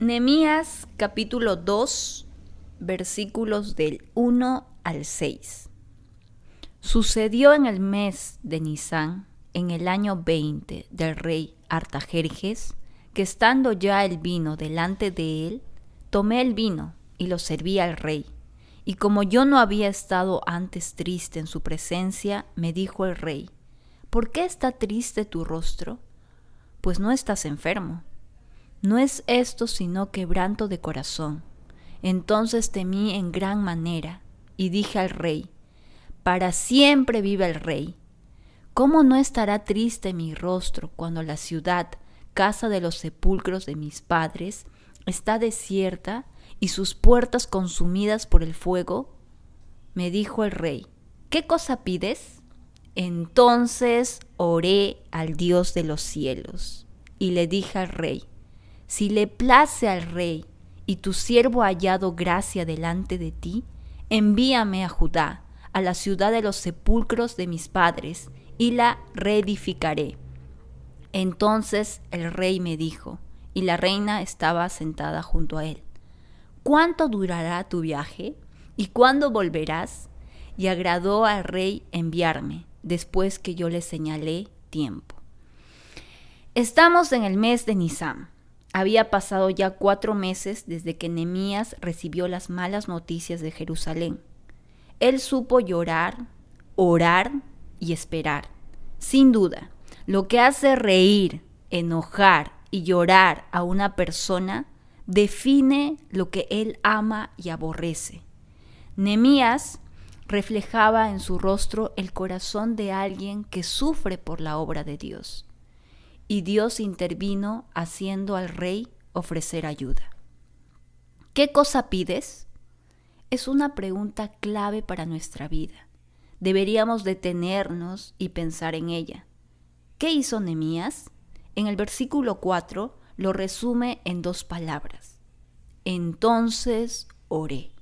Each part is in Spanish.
Nehemías capítulo 2 versículos del 1 al 6. Sucedió en el mes de Nisan, en el año 20 del rey Artajerjes, que estando ya el vino delante de él, tomé el vino y lo serví al rey. Y como yo no había estado antes triste en su presencia, me dijo el rey, ¿por qué está triste tu rostro? Pues no estás enfermo no es esto sino quebranto de corazón. Entonces temí en gran manera y dije al rey, para siempre vive el rey. ¿Cómo no estará triste mi rostro cuando la ciudad, casa de los sepulcros de mis padres, está desierta y sus puertas consumidas por el fuego? Me dijo el rey, ¿qué cosa pides? Entonces oré al Dios de los cielos y le dije al rey, si le place al rey y tu siervo hallado gracia delante de ti, envíame a Judá, a la ciudad de los sepulcros de mis padres, y la reedificaré. Entonces el rey me dijo, y la reina estaba sentada junto a él, ¿cuánto durará tu viaje? ¿Y cuándo volverás? Y agradó al rey enviarme, después que yo le señalé tiempo. Estamos en el mes de Nisan había pasado ya cuatro meses desde que Nemías recibió las malas noticias de Jerusalén. Él supo llorar, orar y esperar. Sin duda, lo que hace reír, enojar y llorar a una persona define lo que él ama y aborrece. Nemías reflejaba en su rostro el corazón de alguien que sufre por la obra de Dios y Dios intervino haciendo al rey ofrecer ayuda. ¿Qué cosa pides? Es una pregunta clave para nuestra vida. Deberíamos detenernos y pensar en ella. ¿Qué hizo Nemías? En el versículo 4 lo resume en dos palabras. Entonces oré.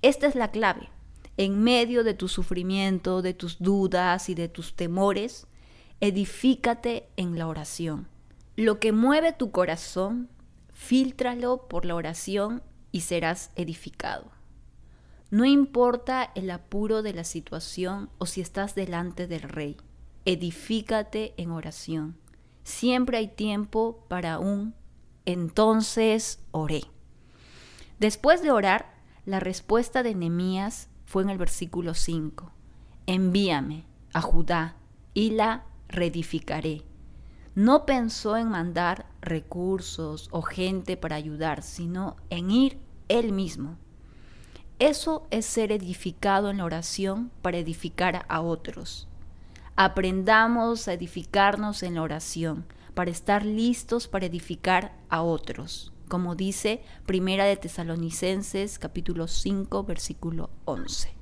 Esta es la clave. En medio de tu sufrimiento, de tus dudas y de tus temores, edifícate en la oración. Lo que mueve tu corazón, filtralo por la oración y serás edificado. No importa el apuro de la situación o si estás delante del rey, edifícate en oración. Siempre hay tiempo para un entonces oré. Después de orar, la respuesta de Nehemías fue en el versículo 5. Envíame a Judá y la reedificaré. No pensó en mandar recursos o gente para ayudar, sino en ir él mismo. Eso es ser edificado en la oración para edificar a otros. Aprendamos a edificarnos en la oración para estar listos para edificar a otros, como dice Primera de Tesalonicenses capítulo 5 versículo 11.